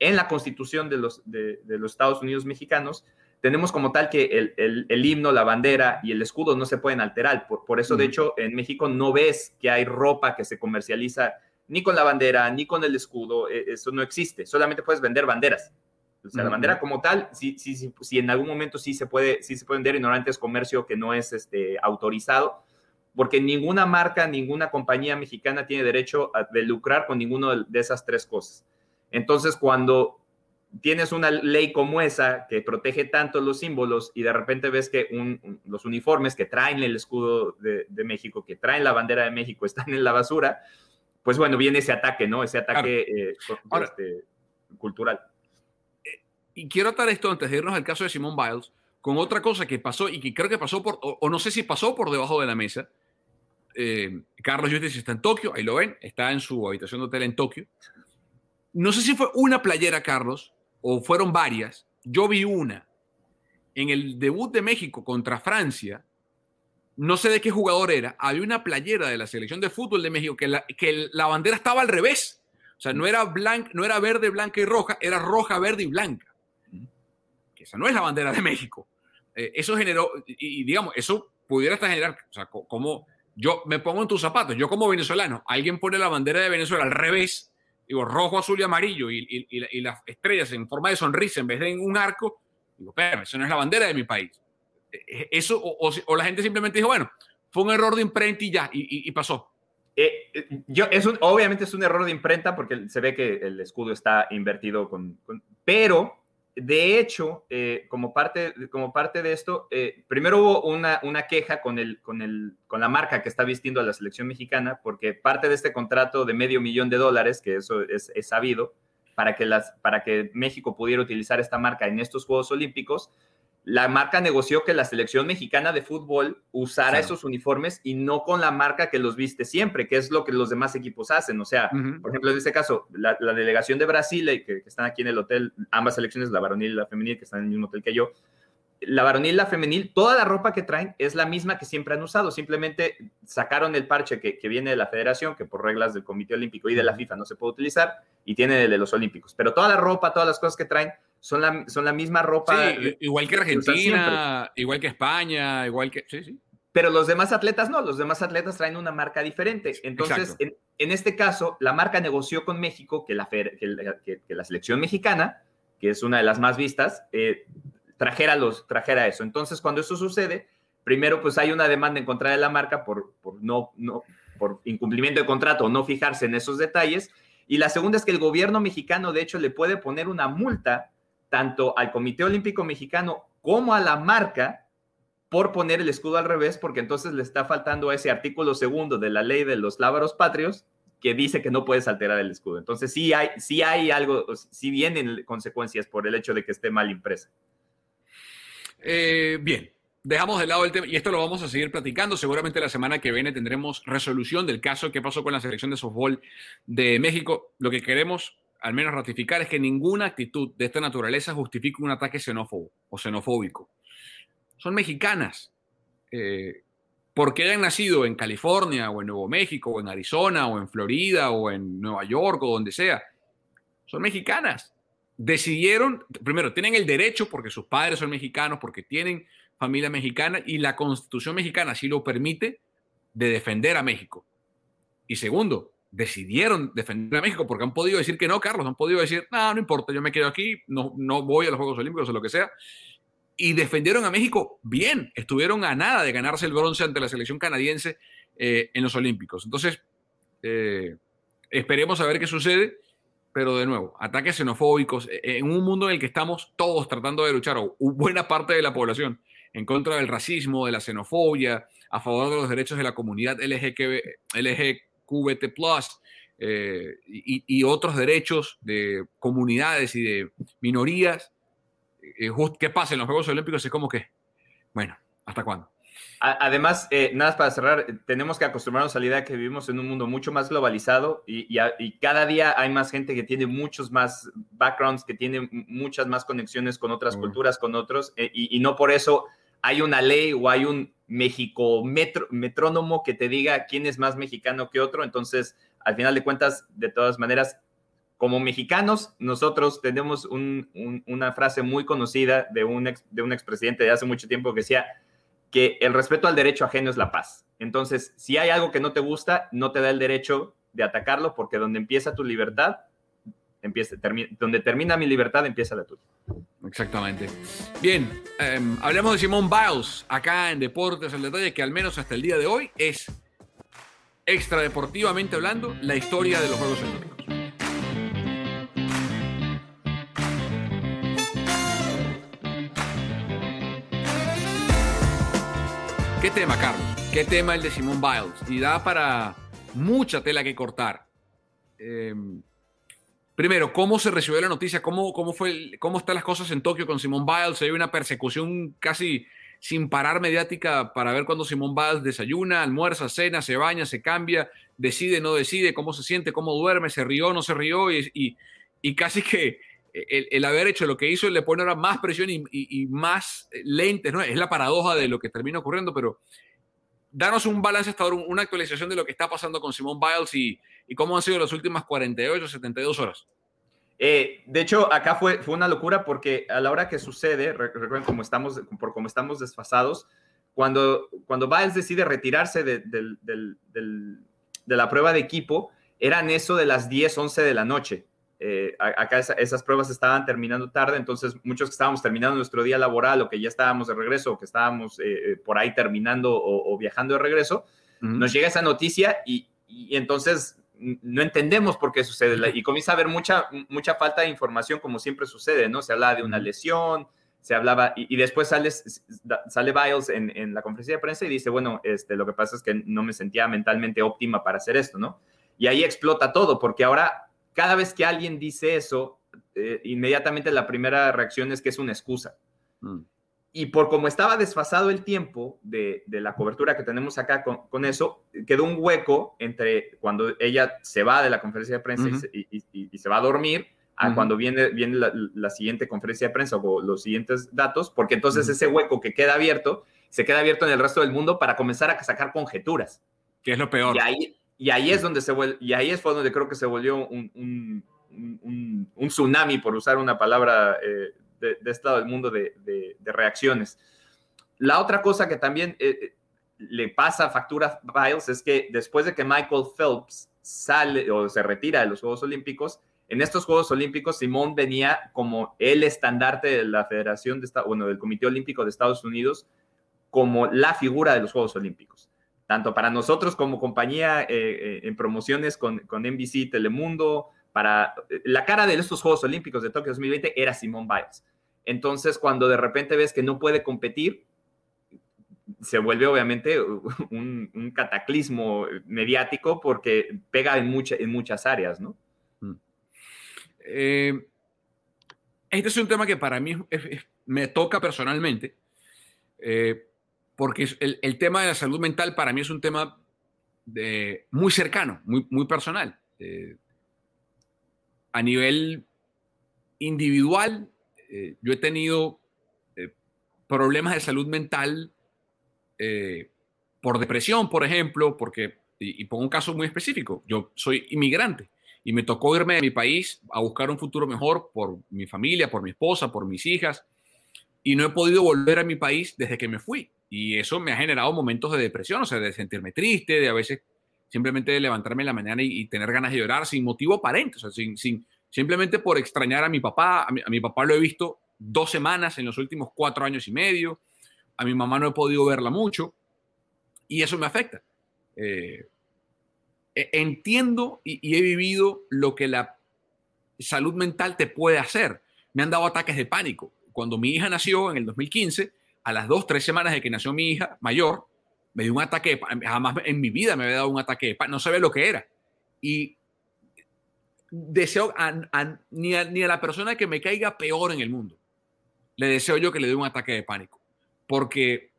en la constitución de los, de, los Estados Unidos mexicanos, tenemos como tal que el, himno, la bandera y el escudo no se pueden alterar. Por, eso, de hecho, en México no ves que hay ropa que se comercializa ni con la bandera, ni con el escudo. E, eso no existe. Solamente puedes vender banderas. O sea, la bandera como tal, sí, sí, sí, sí, en algún momento sí se puede, sí se puede vender, ignorante es comercio que no es este, autorizado, porque ninguna marca, ninguna compañía mexicana tiene derecho a, de lucrar con ninguno de, esas tres cosas. Entonces, cuando tienes una ley como esa que protege tanto los símbolos y de repente ves que los uniformes que traen el escudo de, México, que traen la bandera de México, están en la basura, pues bueno, viene ese ataque, ¿no? Ese ataque eh, este, cultural y quiero atar esto antes de irnos al caso de Simone Biles con otra cosa que pasó y que creo que pasó por, o, no sé si pasó por debajo de la mesa. Eh, Carlos Justice está en Tokio, ahí lo ven, está en su habitación de hotel en Tokio. No sé si fue una playera, Carlos, o fueron varias. Yo vi una en el debut de México contra Francia. No sé de qué jugador era. Había una playera de la selección de fútbol de México que la, que la bandera estaba al revés. O sea, no era, blanca, no era verde, blanca y roja, era roja, verde y blanca esa no es la bandera de México. Eh, eso generó, y, digamos, eso pudiera hasta generar, o sea, como yo me pongo en tus zapatos, yo como venezolano, alguien pone la bandera de Venezuela al revés, digo, rojo, azul y amarillo, y, las estrellas en forma de sonrisa en vez de en un arco, digo, espérame, eso no es la bandera de mi país. Eh, eh, eso, o, la gente simplemente dijo, bueno, fue un error de imprenta y ya, y, pasó. yo, es un, obviamente es un error de imprenta porque se ve que el escudo está invertido con pero de hecho, eh, como, parte, como parte de esto, eh, primero hubo una, una queja con, el, con, el, con la marca que está vistiendo a la selección mexicana, porque parte de este contrato de medio millón de dólares, que eso es, es sabido, para que, las, para que México pudiera utilizar esta marca en estos Juegos Olímpicos, la marca negoció que la selección mexicana de fútbol usara esos uniformes y no con la marca que los viste siempre, que es lo que los demás equipos hacen. O sea, por ejemplo, en este caso, la, delegación de Brasil, eh, que, que, están aquí en el hotel, ambas selecciones, la varonil y la femenil, que están en el mismo hotel que yo, la varonil y la femenil, toda la ropa que traen es la misma que siempre han usado. Simplemente sacaron el parche que, que viene de la federación, que por reglas del Comité Olímpico y de la FIFA no se puede utilizar, y tiene el de los Olímpicos. Pero toda la ropa, todas las cosas que traen son la, son la misma ropa. igual que Argentina, igual que España, igual que... Sí, sí. Pero los demás atletas no, los demás atletas traen una marca diferente. Entonces, en, en, este caso, la marca negoció con México que la, que, que, la selección mexicana, que es una de las más vistas, eh, trajera, los, trajera eso. Entonces, cuando eso sucede, primero pues hay una demanda en contra de la marca por, por, no, no, por incumplimiento de contrato o no fijarse en esos detalles Y la segunda es que el gobierno mexicano, de hecho, le puede poner una multa tanto al Comité Olímpico Mexicano como a la marca por poner el escudo al revés, porque entonces le está faltando ese artículo segundo de la ley de los lábaros patrios que dice que no puedes alterar el escudo. Entonces sí hay, sí hay algo, sí vienen consecuencias por el hecho de que esté mal impresa. Eh, bien, dejamos de lado el tema y esto lo vamos a seguir platicando. Seguramente la semana que viene tendremos resolución del caso que pasó con la selección de softball de México. Lo que queremos al menos ratificar es que ninguna actitud de esta naturaleza justifique un ataque xenófobo o xenofóbico. Son mexicanas. Eh, porque hayan nacido en California o en Nuevo México o en Arizona o en Florida o en Nueva York o donde sea, son mexicanas. Decidieron, primero, tienen el derecho porque sus padres son mexicanos, porque tienen familia mexicana y la constitución mexicana así lo permite de defender a México. Y segundo, decidieron defender a México porque han podido decir que no, Carlos, han podido decir, no, no importa, yo me quedo aquí, no, no voy a los Juegos Olímpicos o lo que sea. Y defendieron a México bien, estuvieron a nada de ganarse el bronce ante la selección canadiense eh, en los Olímpicos. Entonces, eh, esperemos a ver qué sucede, pero de nuevo, ataques xenofóbicos eh, en un mundo en el que estamos todos tratando de luchar, o buena parte de la población, en contra del racismo, de la xenofobia, a favor de los derechos de la comunidad LGQBT, eh, y, y, otros derechos de comunidades y de minorías. Eh, ¿Qué pasa en los Juegos Olímpicos? Es como que, bueno, ¿hasta cuándo? Además, eh, nada más para cerrar, tenemos que acostumbrarnos a la idea que vivimos en un mundo mucho más globalizado y, y, cada día hay más gente que tiene muchos más backgrounds, que tiene muchas más conexiones con otras culturas, con otros, y, y, no por eso hay una ley o hay un México metrónomo que te diga quién es más mexicano que otro. Entonces, al final de cuentas, de todas maneras, como mexicanos, nosotros tenemos una frase muy conocida de un, ex, de un expresidente de hace mucho tiempo que decía que el respeto al derecho ajeno es la paz. Entonces, si hay algo que no te gusta, no te da el derecho de atacarlo porque donde empieza tu libertad, empieza, donde termina mi libertad, empieza la tuya. Exactamente. Bien, um, hablamos de Simón Biles acá en Deportes el Detalle, que al menos hasta el día de hoy es extra deportivamente hablando la historia de los Juegos Olímpicos. ¿Qué tema, Carlos? ¿Qué tema el de Simón Biles? Y da para mucha tela que cortar. Eh, Primero, ¿cómo se recibió la noticia? ¿Cómo, cómo, fue, ¿Cómo están las cosas en Tokio con Simón Biles? Hay una persecución casi sin parar mediática para ver cuándo Simón Biles desayuna, almuerza, cena, se baña, se cambia, decide, no decide, cómo se siente, cómo duerme, se rió, no se rió y, y, casi que el, haber hecho lo que hizo le pone ahora más presión y, y, más lentes, ¿no? Es la paradoja de lo que termina ocurriendo, pero danos un balance hasta ahora, una actualización de lo que está pasando con Simón Biles y, y cómo han sido las últimas 48, 72 horas. Eh, de hecho, acá fue, fue una locura porque a la hora que sucede, recuerden cómo estamos, por cómo estamos desfasados, cuando, cuando Biles decide retirarse de, de, la prueba de equipo, eran eso de las 10, 11 de la noche. Eh, acá esas pruebas estaban terminando tarde, entonces muchos que estábamos terminando nuestro día laboral o que ya estábamos de regreso o que estábamos eh, por ahí terminando o, viajando de regreso, nos llega esa noticia y, y entonces no entendemos por qué sucede y comienza a haber mucha, mucha falta de información como siempre sucede, ¿no? Se habla de una lesión, se hablaba y, después sale, sale Biles en, en, la conferencia de prensa y dice, bueno, este, lo que pasa es que no me sentía mentalmente óptima para hacer esto, ¿no? Y ahí explota todo, porque ahora cada vez que alguien dice eso, eh, inmediatamente la primera reacción es que es una excusa. Mm. Y por como estaba desfasado el tiempo de, la cobertura que tenemos acá con, eso, quedó un hueco entre cuando ella se va de la conferencia de prensa y, se va a dormir a cuando viene, viene la, siguiente conferencia de prensa o los siguientes datos, porque entonces ese hueco que queda abierto, se queda abierto en el resto del mundo para comenzar a sacar conjeturas. Que es lo peor. Y ahí, y ahí es donde se y ahí es donde creo que se volvió un, tsunami, por usar una palabra eh, de, este lado del mundo de, reacciones. La otra cosa que también eh, eh, le pasa a Factura Biles es que después de que Michael Phelps sale o se retira de los Juegos Olímpicos, en estos Juegos Olímpicos Simón venía como el estandarte de la Federación de bueno, del Comité Olímpico de Estados Unidos como la figura de los Juegos Olímpicos. Tanto para nosotros como compañía eh, en promociones con, con NBC Telemundo, para la cara de estos Juegos Olímpicos de Tokio 2020 era Simone Biles. Entonces, cuando de repente ves que no puede competir, se vuelve obviamente un, cataclismo mediático porque pega en, en muchas áreas, ¿no? Mm. Eh, este es un tema que para mí me toca personalmente, eh, porque el, tema de la salud mental para mí es un tema de, muy cercano, muy, muy personal. Eh, a nivel individual, yo he tenido problemas de salud mental eh, por depresión, por ejemplo, porque, y, pongo un caso muy específico, yo soy inmigrante y me tocó irme de mi país a buscar un futuro mejor por mi familia, por mi esposa, por mis hijas, y no he podido volver a mi país desde que me fui. Y eso me ha generado momentos de depresión, o sea, de sentirme triste, de a veces simplemente levantarme en la mañana y, tener ganas de llorar sin motivo aparente, o sea, sin, sin, simplemente por extrañar a mi papá. A mi, a mi, papá lo he visto dos semanas en los últimos cuatro años y medio a mi mamá no he podido verla mucho y eso me afecta. Eh, e, entiendo y, he vivido lo que la salud mental te puede hacer. Me han dado ataques de pánico. Cuando mi hija nació en el 2015, a las dos, tres semanas de que nació mi hija mayor, me dio un ataque Jamás en mi vida me había dado un ataque de pánico. No sabía lo que era. Y deseo ni, a, la persona que me caiga peor en el mundo, le deseo yo que le dé un ataque de pánico porque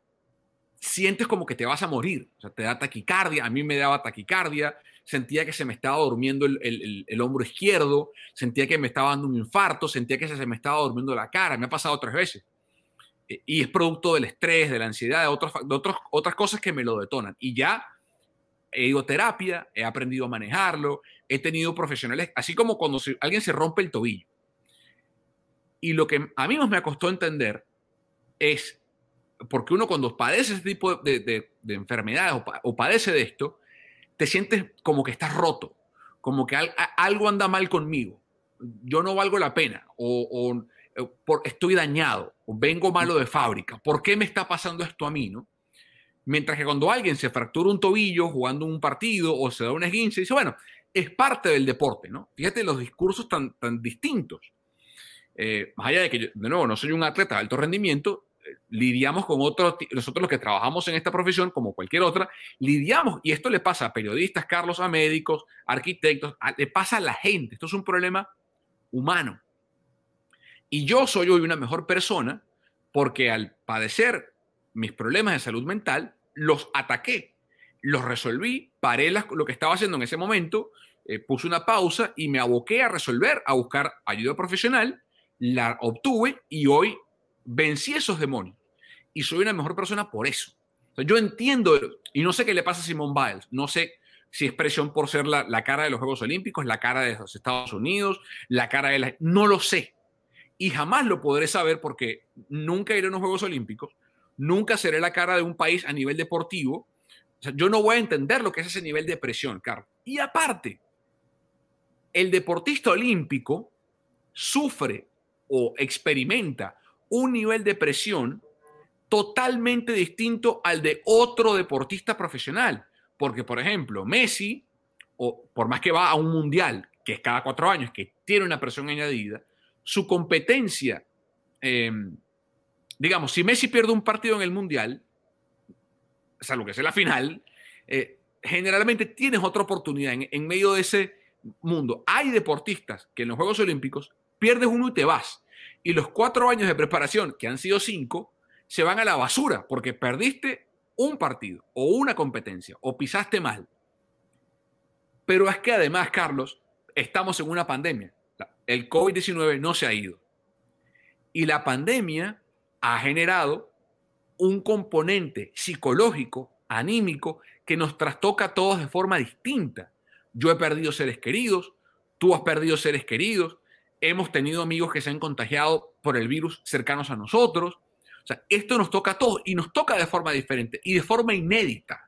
sientes como que te vas a morir, o sea, te da taquicardia, a mí me daba taquicardia, sentía que se me estaba durmiendo el, hombro izquierdo, sentía que me estaba dando un infarto, sentía que se me estaba durmiendo la cara, me ha pasado tres veces. E, y es producto del estrés, de la ansiedad, de, otros, de otros, otras cosas que me lo detonan. Y ya he ido a terapia, he aprendido a manejarlo, he tenido profesionales, así como cuando alguien se rompe el tobillo. Y lo que a mí más me costó entender es porque uno cuando padece ese tipo de, enfermedades o, padece de esto, te sientes como que estás roto, como que algo anda mal conmigo, yo no valgo la pena, o, eh, estoy dañado, o vengo malo de fábrica, ¿por qué me está pasando esto a mí? No? Mientras que cuando alguien se fractura un tobillo jugando un partido o se da un esguince, dice, bueno, es parte del deporte, ¿no? Fíjate los discursos tan, tan distintos. Eh, más allá de que yo, de nuevo, no soy un atleta de alto rendimiento, lidiamos con otros, nosotros los que trabajamos en esta profesión, como cualquier otra, lidiamos, y esto le pasa a periodistas, Carlos, a médicos, arquitectos, le pasa a la gente, esto es un problema humano. Y yo soy hoy una mejor persona porque al padecer mis problemas de salud mental, los ataqué, los resolví, paré lo que estaba haciendo en ese momento, eh, puse una pausa y me aboqué a resolver, a buscar ayuda profesional, la obtuve y hoy vencí esos demonios y soy una mejor persona por eso. yo entiendo, y no sé qué le pasa a Simone Biles, no sé si es presión por ser la, cara de los Juegos Olímpicos, la cara de los Estados Unidos, la cara de la... No lo sé. Y jamás lo podré saber porque nunca iré a los Juegos Olímpicos, nunca seré la cara de un país a nivel deportivo. yo no voy a entender lo que es ese nivel de presión, Carlos. Y aparte, el deportista olímpico sufre o experimenta un nivel de presión totalmente distinto al de otro deportista profesional. Porque, por ejemplo, Messi, o por más que va a un mundial, que es cada cuatro años, que tiene una presión añadida, su competencia, em, digamos, si Messi pierde un partido en el mundial, salvo que sea la final, eh, generalmente tienes otra oportunidad en, en medio de ese mundo. Hay deportistas que en los Juegos Olímpicos pierdes uno y te vas y los cuatro años de preparación, que han sido cinco, se van a la basura porque perdiste un partido o una competencia o pisaste mal. Pero es que además, Carlos, estamos en una pandemia. El COVID-19 no se ha ido. Y la pandemia ha generado un componente psicológico, anímico, que nos trastoca a todos de forma distinta. Yo he perdido seres queridos, tú has perdido seres queridos, hemos tenido amigos que se han contagiado por el virus cercanos a nosotros. O sea, esto nos toca a todos y nos toca de forma diferente y de forma inédita.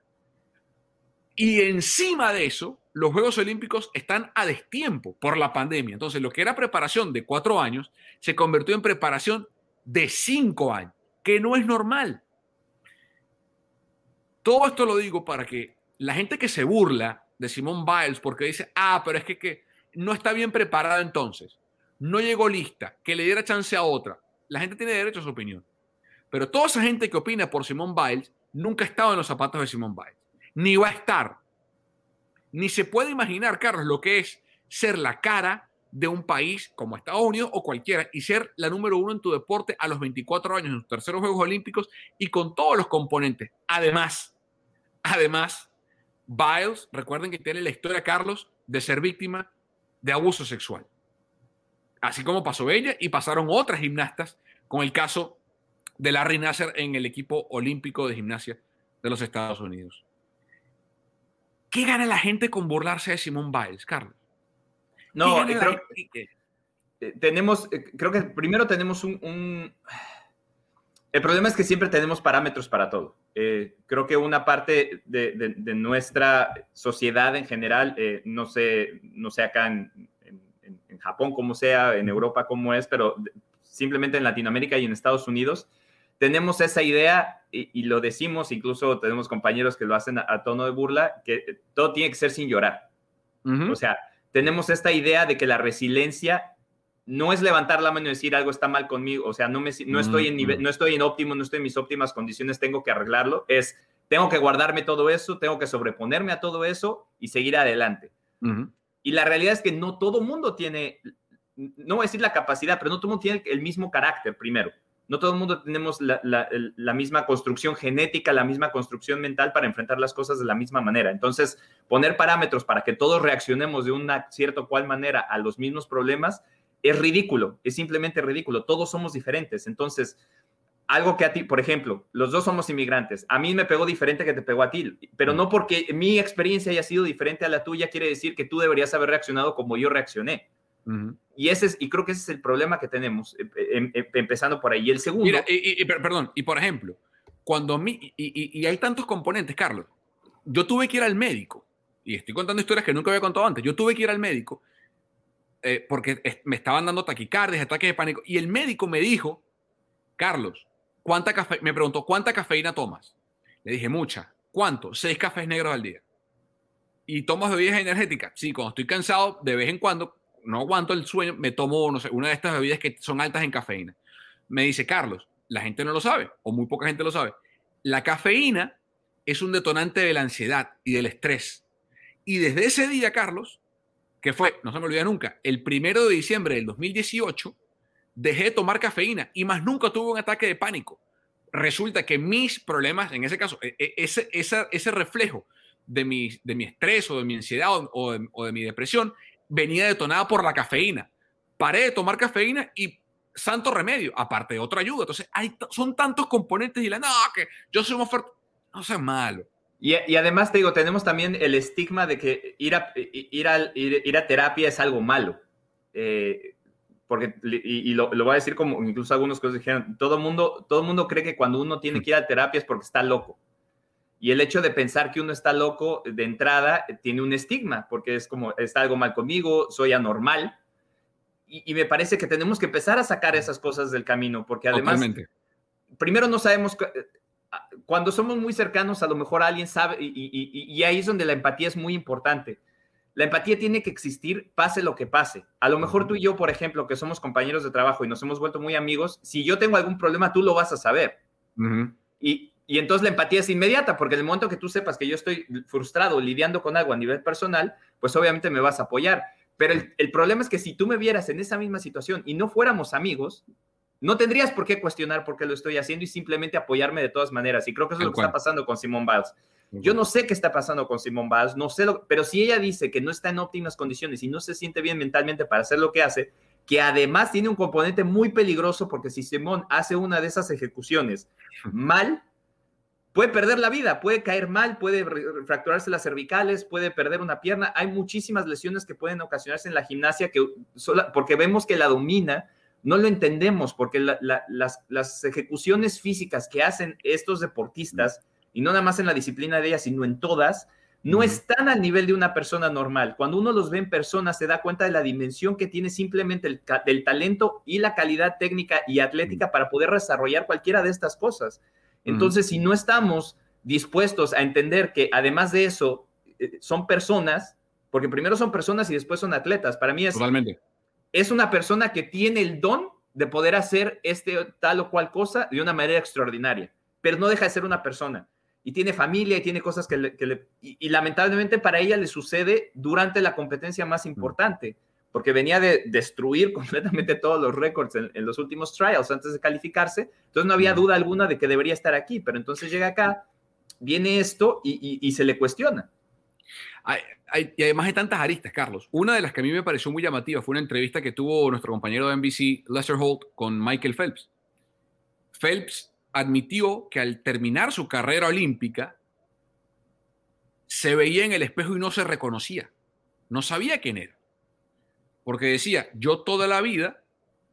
Y encima de eso, los Juegos Olímpicos están a destiempo por la pandemia. Entonces, lo que era preparación de cuatro años se convirtió en preparación de cinco años, que no es normal. Todo esto lo digo para que la gente que se burla de Simón Biles porque dice, ah, pero es que, no está bien preparada entonces, no llegó lista, que le diera chance a otra, la gente tiene derecho a su opinión. Pero toda esa gente que opina por Simone Biles nunca ha estado en los zapatos de Simone Biles, ni va a estar. Ni se puede imaginar, Carlos, lo que es ser la cara de un país como Estados Unidos o cualquiera y ser la número uno en tu deporte a los 24 años en los terceros Juegos Olímpicos y con todos los componentes. Además, además, Biles, recuerden que tiene la historia, Carlos, de ser víctima de abuso sexual. Así como pasó ella y pasaron otras gimnastas con el caso de Larry Nasser en el equipo olímpico de gimnasia de los Estados Unidos. ¿Qué gana la gente con burlarse de Simone Biles, Carlos? No, creo, que eh, tenemos, eh, creo que primero tenemos un, El problema es que siempre tenemos parámetros para todo. Eh, creo que una parte de, nuestra sociedad en general, no, sé, no sé acá en, en, Japón como sea, en Europa como es, pero simplemente en Latinoamérica y en Estados Unidos, tenemos esa idea y, lo decimos, incluso tenemos compañeros que lo hacen a, tono de burla, que todo tiene que ser sin llorar. O sea, tenemos esta idea de que la resiliencia no es levantar la mano y decir algo está mal conmigo, o sea, no, me, no, estoy, en nivel, no estoy en óptimo, no estoy en mis óptimas condiciones, tengo que arreglarlo, es, tengo que guardarme todo eso, tengo que sobreponerme a todo eso y seguir adelante. Y la realidad es que no todo mundo tiene, no voy a decir la capacidad, pero no todo mundo tiene el mismo carácter primero. No todo el mundo tenemos la, misma construcción genética, la misma construcción mental para enfrentar las cosas de la misma manera. Entonces, poner parámetros para que todos reaccionemos de una cierta cual manera a los mismos problemas es ridículo, es simplemente ridículo. Todos somos diferentes. Entonces, algo que a ti, por ejemplo, los dos somos inmigrantes. A mí me pegó diferente que te pegó a ti, pero no porque mi experiencia haya sido diferente a la tuya quiere decir que tú deberías haber reaccionado como yo reaccioné. Y, ese es, y creo que ese es el problema que tenemos, eh, em, em, empezando por ahí. Y el segundo... Mira, y, perdón, y por ejemplo, cuando mi, y, hay tantos componentes, Carlos, yo tuve que ir al médico, y estoy contando historias que nunca había contado antes, yo tuve que ir al médico eh, porque me estaban dando taquicardias, ataques de pánico, y el médico me dijo, Carlos, ¿cuánta café me preguntó, ¿cuánta cafeína tomas? Le dije, mucha. ¿Cuánto? Seis cafés negros al día. ¿Y tomas bebidas energéticas? Sí, cuando estoy cansado, de vez en cuando, no aguanto el sueño, me tomo, no sé, una de estas bebidas que son altas en cafeína. Me dice, Carlos, la gente no lo sabe, o muy poca gente lo sabe. La cafeína es un detonante de la ansiedad y del estrés. Y desde ese día, Carlos, que fue, no se me olvida nunca, el primero de diciembre del 2018, dejé de tomar cafeína y más nunca tuve un ataque de pánico. Resulta que mis problemas, en ese caso, e, e, ese, ese reflejo de mi, de mi estrés o de mi ansiedad o de mi depresión venía detonada por la cafeína. Paré de tomar cafeína y santo remedio, aparte de otra ayuda. Entonces, hay, son tantos componentes y la, no, que yo soy un oferta, no sea malo. Y, y, además te digo, tenemos también el estigma de que ir a, ir a, ir, a terapia es algo malo. Eh, porque, y, lo, lo, voy a decir como incluso algunos que dijeron, todo mundo, todo mundo cree que cuando uno tiene que ir a terapia es porque está loco. Y el hecho de pensar que uno está loco de entrada eh, tiene un estigma, porque es como, está algo mal conmigo, soy anormal. Y, me parece que tenemos que empezar a sacar esas cosas del camino, porque además, primero no sabemos, eh, cuando somos muy cercanos, a lo mejor alguien sabe, y, ahí es donde la empatía es muy importante. La empatía tiene que existir, pase lo que pase. A lo mejor tú y yo, por ejemplo, que somos compañeros de trabajo y nos hemos vuelto muy amigos, si yo tengo algún problema, tú lo vas a saber. Y, y entonces la empatía es inmediata, porque en el momento que tú sepas que yo estoy frustrado lidiando con algo a nivel personal, pues obviamente me vas a apoyar. Pero el, problema es que si tú me vieras en esa misma situación y no fuéramos amigos, no tendrías por qué cuestionar por qué lo estoy haciendo y simplemente apoyarme de todas maneras. Y creo que eso es lo que está pasando con Simone Biles. Yo no sé qué está pasando con Simone Biles, no sé lo, pero si ella dice que no está en óptimas condiciones y no se siente bien mentalmente para hacer lo que hace, que además tiene un componente muy peligroso porque si Simone hace una de esas ejecuciones mal, puede perder la vida, puede caer mal, puede fracturarse las cervicales, puede perder una pierna. Hay muchísimas lesiones que pueden ocasionarse en la gimnasia que, porque vemos que la domina, no lo entendemos, porque las, ejecuciones físicas que hacen estos deportistas, y no nada más en la disciplina de ellas, sino en todas, no están al nivel de una persona normal. Cuando uno los ve en persona, se da cuenta de la dimensión que tiene simplemente el, el talento y la calidad técnica y atlética para poder desarrollar cualquiera de estas cosas. Entonces, si no estamos dispuestos a entender que además de eso, eh, son personas, porque primero son personas y después son atletas. Para mí es, Totalmente. es una persona que tiene el don de poder hacer este tal o cual cosa de una manera extraordinaria, pero no deja de ser una persona. Y tiene familia y tiene cosas que le... que le- y, y lamentablemente para ella le sucede durante la competencia más importante, porque venía de destruir completamente todos los récords en, en los últimos trials antes de calificarse. Entonces no había duda alguna de que debería estar aquí, pero entonces llega acá, viene esto y, y- y se le cuestiona. Hay- hay- y además hay tantas aristas, Carlos. Una de las que a mí me pareció muy llamativa fue una entrevista que tuvo nuestro compañero de NBC, Lester Holt, con Michael Phelps. Phelps admitió que al terminar su carrera olímpica, se veía en el espejo y no se reconocía. No sabía quién era. Porque decía, yo toda la vida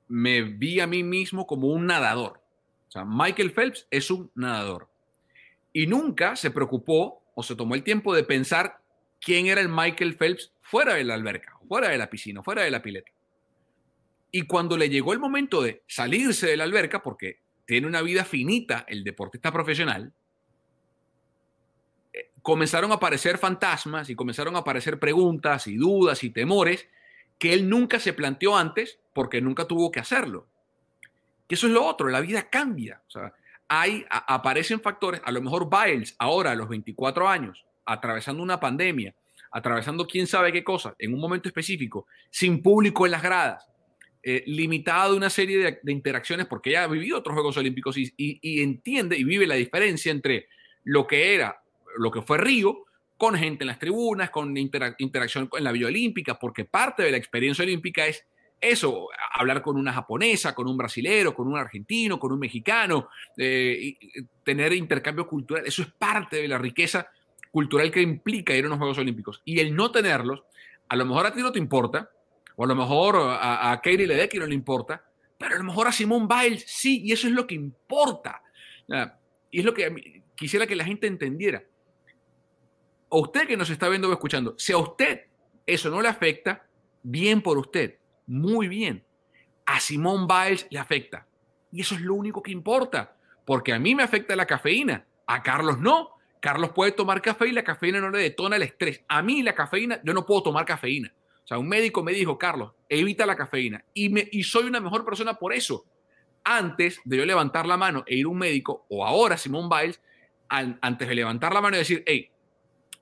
me vi a mí mismo como un nadador. O sea, Michael Phelps es un nadador. Y nunca se preocupó o se tomó el tiempo de pensar quién era el Michael Phelps fuera de la alberca, fuera de la piscina, fuera de la pileta. Y cuando le llegó el momento de salirse de la alberca, porque tiene una vida finita el deportista profesional, eh, comenzaron a aparecer fantasmas y comenzaron a aparecer preguntas y dudas y temores que él nunca se planteó antes porque nunca tuvo que hacerlo. Que eso es lo otro, la vida cambia. Hay, a- aparecen factores, a lo mejor Biles ahora a los 24 años, atravesando una pandemia, atravesando quién sabe qué cosa, en un momento específico, sin público en las gradas, eh, limitada de una serie de, interacciones, porque ella ha vivido otros Juegos Olímpicos y- y entiende y vive la diferencia entre lo que era, lo que fue Río, con gente en las tribunas, con intera- interacción en la Villa Olímpica, porque parte de la experiencia olímpica es eso, hablar con una japonesa, con un brasilero, con un argentino, con un mexicano, eh, y- tener intercambio cultural, eso es parte de la riqueza cultural que implica ir a unos Juegos Olímpicos. Y el no tenerlos, a lo mejor a ti no te importa, o a lo mejor a, a Katie Ledecky no le importa, pero a lo mejor a Simone Biles sí, y eso es lo que importa. Y es lo que quisiera que la gente entendiera. A usted que nos está viendo o escuchando, si a usted eso no le afecta, bien por usted, muy bien. A Simone Biles le afecta. Y eso es lo único que importa, porque a mí me afecta la cafeína, a Carlos no. Carlos puede tomar café y la cafeína no le detona el estrés. A mí la cafeína, yo no puedo tomar cafeína. O sea, un médico me dijo, Carlos, evita la cafeína. Y, me, y soy una mejor persona por eso. Antes de yo levantar la mano e ir a un médico, o ahora Simón Biles, an- antes de levantar la mano y decir, hey,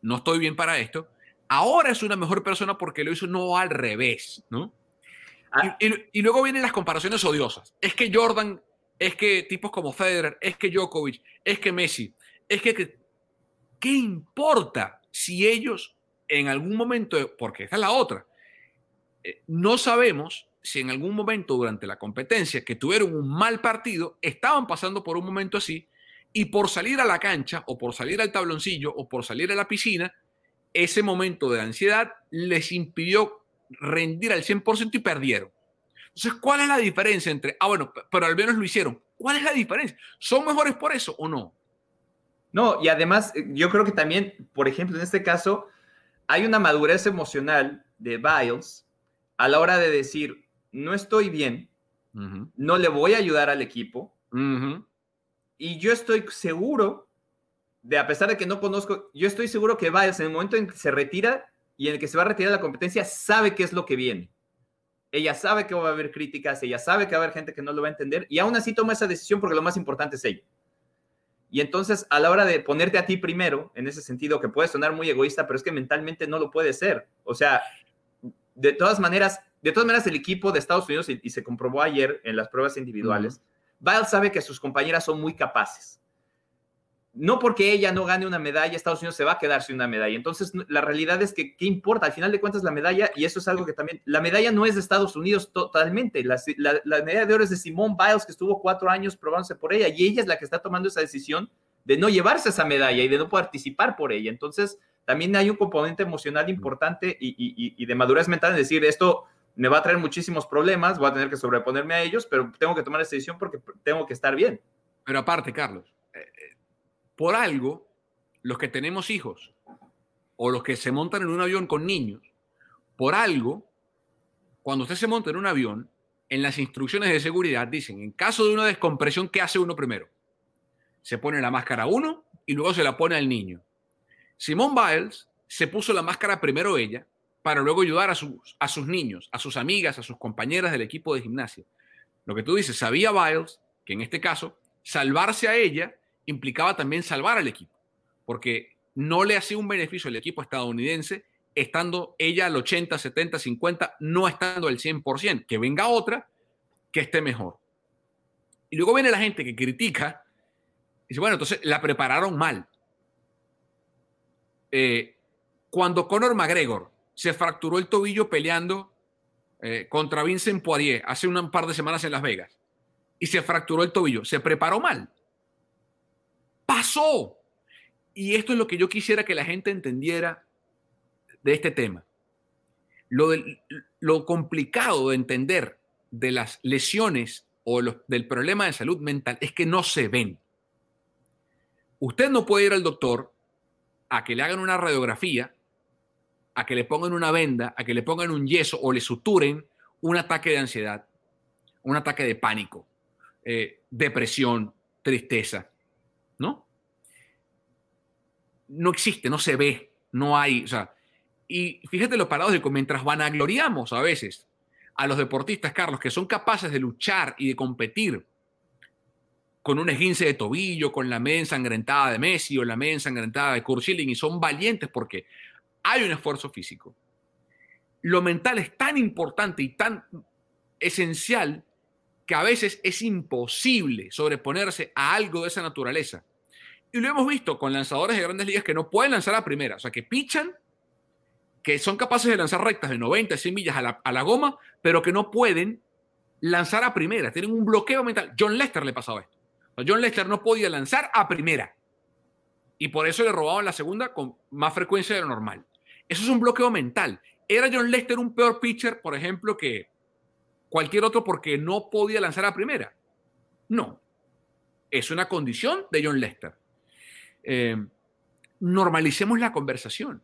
no estoy bien para esto, ahora es una mejor persona porque lo hizo no al revés, ¿no? Ah. Y, y- y luego vienen las comparaciones odiosas. Es que Jordan, es que tipos como Federer, es que Djokovic, es que Messi, es que, que- ¿qué importa si ellos en algún momento, porque esa es la otra, eh, no sabemos si en algún momento durante la competencia que tuvieron un mal partido, estaban pasando por un momento así y por salir a la cancha o por salir al tabloncillo o por salir a la piscina, ese momento de ansiedad les impidió rendir al 100% y perdieron. Entonces, ¿cuál es la diferencia entre, ah, bueno, pero al menos lo hicieron? ¿Cuál es la diferencia? ¿Son mejores por eso o no? No, y además eh, yo creo que también, por ejemplo, en este caso, hay una madurez emocional de Biles a la hora de decir, no estoy bien, no le voy a ayudar al equipo, ujú. Y yo estoy seguro de, a pesar de que no conozco, yo estoy seguro que Biles en el momento en que se retira y en el que se va a retirar la competencia, sabe qué es lo que viene. Ella sabe que va a haber críticas, ella sabe que va a haber gente que no lo va a entender, y aún así toma esa decisión porque lo más importante es ella. Y entonces, a la hora de ponerte a ti primero, en ese sentido, que puede sonar muy egoísta, pero es que mentalmente no lo puede ser. O sea, de todas maneras, de todas maneras, el equipo de Estados Unidos, y se comprobó ayer en las pruebas individuales, Biles sabe que sus compañeras son muy capaces. No porque ella no gane una medalla, Estados Unidos se va a quedar sin una medalla. Entonces, la realidad es que, ¿qué importa? Al final de cuentas, la medalla, y eso es algo que también, la medalla no es de Estados Unidos totalmente. La, la- la medalla de oro es de Simone Biles, que estuvo cuatro años probándose por ella, y ella es la que está tomando esa decisión de no llevarse esa medalla y de no participar por ella. Entonces, también hay un componente emocional importante y- y- y de madurez mental en decir, esto me va a traer muchísimos problemas, voy a tener que sobreponerme a ellos, pero tengo que tomar esa decisión porque tengo que estar bien. Pero aparte, Carlos, eh, eh, por algo, los que tenemos hijos o los que se montan en un avión con niños, por algo, cuando usted se monta en un avión, en las instrucciones de seguridad dicen, en caso de una descompresión, ¿qué hace uno primero? Se pone la máscara uno y luego se la pone al niño. Simone Biles se puso la máscara primero ella para luego ayudar a sus, a sus niños, a sus amigas, a sus compañeras del equipo de gimnasia. Lo que tú dices, sabía Biles que en este caso, salvarse a ella implicaba también salvar al equipo, porque no le hacía un beneficio al equipo estadounidense estando ella al 80, 70, 50, no estando al 100%, que venga otra que esté mejor. Y luego viene la gente que critica y dice, bueno, entonces la prepararon mal. Eh, cuando Conor McGregor se fracturó el tobillo peleando eh, contra Vincent Poirier hace un par de semanas en Las Vegas y se fracturó el tobillo, se preparó mal. Pasó. Y esto es lo que yo quisiera que la gente entendiera de este tema. Lo, lo complicado de entender de las lesiones o del problema de salud mental es que no se ven. Usted no puede ir al doctor a que le hagan una radiografía, a que le pongan una venda, a que le pongan un yeso o le suturen un ataque de ansiedad, un ataque de pánico, eh, depresión, tristeza, ¿no? No existe, no se ve, no hay, o sea, y fíjate lo paradójico, mientras vanagloriamos a veces a los deportistas, Carlos, que son capaces de luchar y de competir con un esguince de tobillo, con la media ensangrentada de Messi o la media ensangrentada de Kurt Schilling, y son valientes porque hay un esfuerzo físico. Lo mental es tan importante y tan esencial que a veces es imposible sobreponerse a algo de esa naturaleza. Y lo hemos visto con lanzadores de grandes ligas que no pueden lanzar a primera, o sea, que pichan, que son capaces de lanzar rectas de 90, 100 millas a la, goma, pero que no pueden lanzar a primera, tienen un bloqueo mental. John Lester le pasaba esto. John Lester no podía lanzar a primera. Y por eso le robaban la segunda con más frecuencia de lo normal. Eso es un bloqueo mental. ¿Era John Lester un peor pitcher, por ejemplo, que cualquier otro porque no podía lanzar a primera? No. Es una condición de John Lester. Eh, normalicemos la conversación.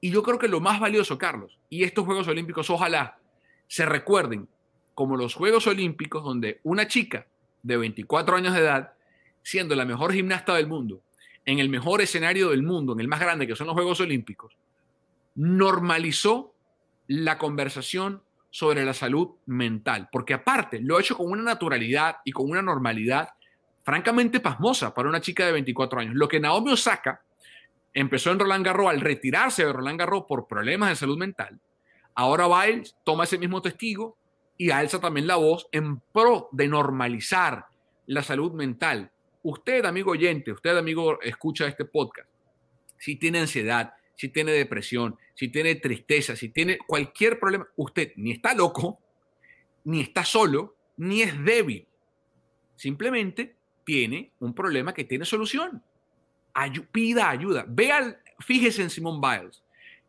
Y yo creo que lo más valioso, Carlos, y estos Juegos Olímpicos ojalá se recuerden como los Juegos Olímpicos donde una chica de 24 años de edad, siendo la mejor gimnasta del mundo, en el mejor escenario del mundo, en el más grande que son los Juegos Olímpicos, normalizó la conversación sobre la salud mental, porque aparte lo ha hecho con una naturalidad y con una normalidad francamente pasmosa para una chica de 24 años. Lo que Naomi Osaka empezó en Roland Garros al retirarse de Roland Garros por problemas de salud mental, ahora Biles toma ese mismo testigo y alza también la voz en pro de normalizar la salud mental. Usted, amigo oyente, usted, amigo, escucha este podcast. Si tiene ansiedad, si tiene depresión, si tiene tristeza, si tiene cualquier problema, usted ni está loco, ni está solo, ni es débil. Simplemente tiene un problema que tiene solución. pida ayuda. Vea, fíjese en Simón Biles,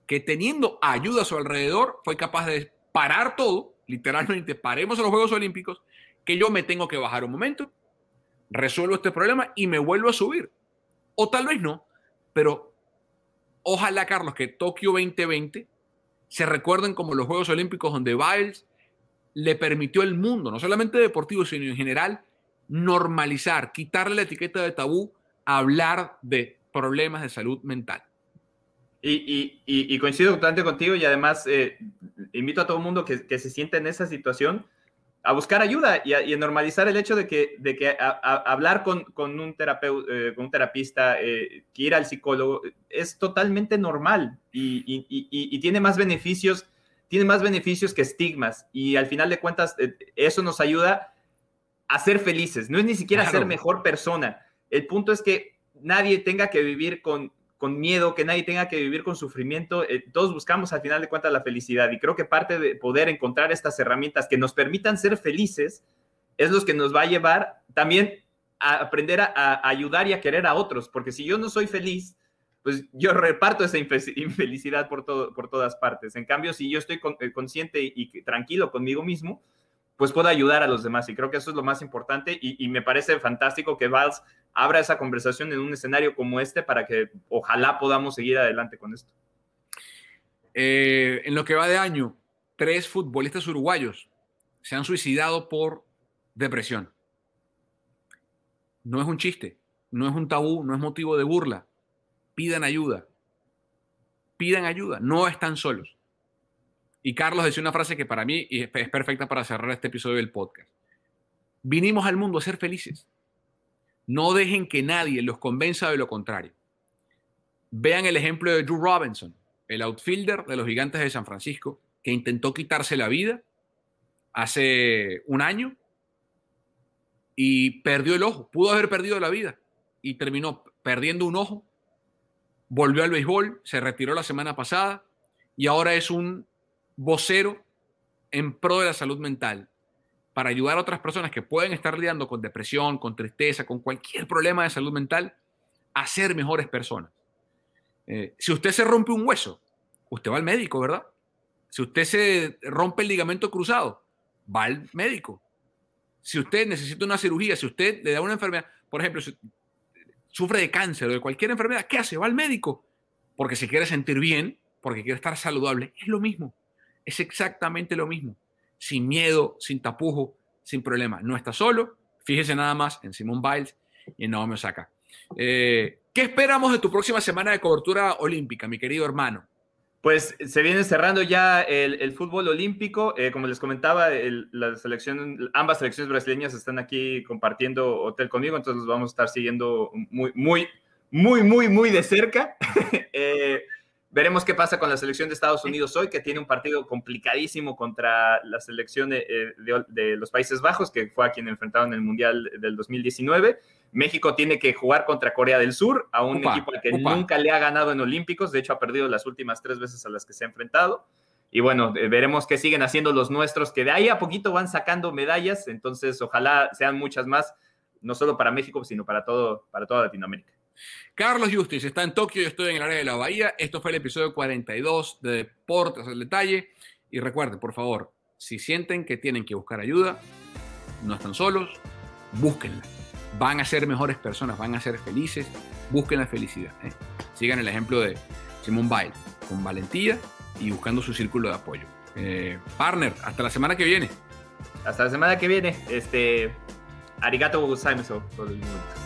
que teniendo ayuda a su alrededor fue capaz de parar todo literalmente paremos a los Juegos Olímpicos, que yo me tengo que bajar un momento, resuelvo este problema y me vuelvo a subir. O tal vez no, pero ojalá, Carlos, que Tokio 2020 se recuerden como los Juegos Olímpicos donde Biles le permitió al mundo, no solamente deportivo, sino en general, normalizar, quitarle la etiqueta de tabú hablar de problemas de salud mental. Y, coincido totalmente contigo y además eh, invito a todo el mundo que, se sienta en esa situación a buscar ayuda y a, normalizar el hecho de que, de que hablar con, un terapeuta, eh, con un terapista, eh, que ir al psicólogo, es totalmente normal y, tiene más beneficios, tiene más beneficios que estigmas. Y al final de cuentas, eso nos ayuda a ser felices. No es ni siquiera ser mejor persona. El punto es que nadie tenga que vivir con, con miedo, que nadie tenga que vivir con sufrimiento. Eh, todos buscamos al final de cuentas la felicidad y creo que parte de poder encontrar estas herramientas que nos permitan ser felices es lo que nos va a llevar también a aprender a, ayudar y a querer a otros, porque si yo no soy feliz, pues yo reparto esa infelicidad por, todo, por todas partes. En cambio, si yo estoy eh, consciente y tranquilo conmigo mismo, pues pueda ayudar a los demás. Y creo que eso es lo más importante y, me parece fantástico que Valls abra esa conversación en un escenario como este para que ojalá podamos seguir adelante con esto. Eh, en lo que va de año, tres futbolistas uruguayos se han suicidado por depresión. No es un chiste, no es un tabú, no es motivo de burla. Pidan ayuda. Pidan ayuda, no están solos. Y Carlos decía una frase que para mí es perfecta para cerrar este episodio del podcast. Vinimos al mundo a ser felices. No dejen que nadie los convenza de lo contrario. Vean el ejemplo de Drew Robinson, el outfielder de los Gigantes de San Francisco, que intentó quitarse la vida hace un año y perdió el ojo. Pudo haber perdido la vida y terminó perdiendo un ojo. Volvió al béisbol, se retiró la semana pasada y ahora es un vocero en pro de la salud mental para ayudar a otras personas que pueden estar lidiando con depresión, con tristeza, con cualquier problema de salud mental, a ser mejores personas. Eh, si usted se rompe un hueso, usted va al médico, ¿verdad? Si usted se rompe el ligamento cruzado, va al médico. Si usted necesita una cirugía, si usted le da una enfermedad, por ejemplo, si sufre de cáncer o de cualquier enfermedad, ¿qué hace? Va al médico. Porque se quiere sentir bien, porque quiere estar saludable. Es lo mismo. Es exactamente lo mismo. Sin miedo, sin tapujo, sin problema. No está solo. Fíjese nada más en Simón Biles y en Naomi Osaka. Eh, ¿Qué esperamos de tu próxima semana de cobertura olímpica, mi querido hermano? Pues se viene cerrando ya el, fútbol olímpico. Eh, como les comentaba, la selección, ambas selecciones brasileñas están aquí compartiendo hotel conmigo, entonces los vamos a estar siguiendo muy, muy, muy, muy, muy de cerca. eh, Veremos qué pasa con la selección de Estados Unidos hoy, que tiene un partido complicadísimo contra la selección de, eh, los Países Bajos, que fue a quien enfrentaron en el Mundial del 2019. México tiene que jugar contra Corea del Sur, a un equipo que nunca le ha ganado en Olímpicos, de hecho ha perdido las últimas tres veces a las que se ha enfrentado. Y bueno, eh, veremos qué siguen haciendo los nuestros, que de ahí a poquito van sacando medallas, entonces ojalá sean muchas más, no solo para México, sino para, todo, para toda Latinoamérica. Carlos Justice está en Tokio, yo estoy en el área de la Bahía. Esto fue el episodio 42 de Deportes al Detalle. Y recuerden, por favor, si sienten que tienen que buscar ayuda, no están solos, búsquenla. Van a ser mejores personas, van a ser felices, busquen la felicidad. ¿eh? Sigan el ejemplo de Simón Biles, con valentía y buscando su círculo de apoyo. Eh, partner, hasta la semana que viene. Hasta la semana que viene. Este, arigato gozaimasu por el momento.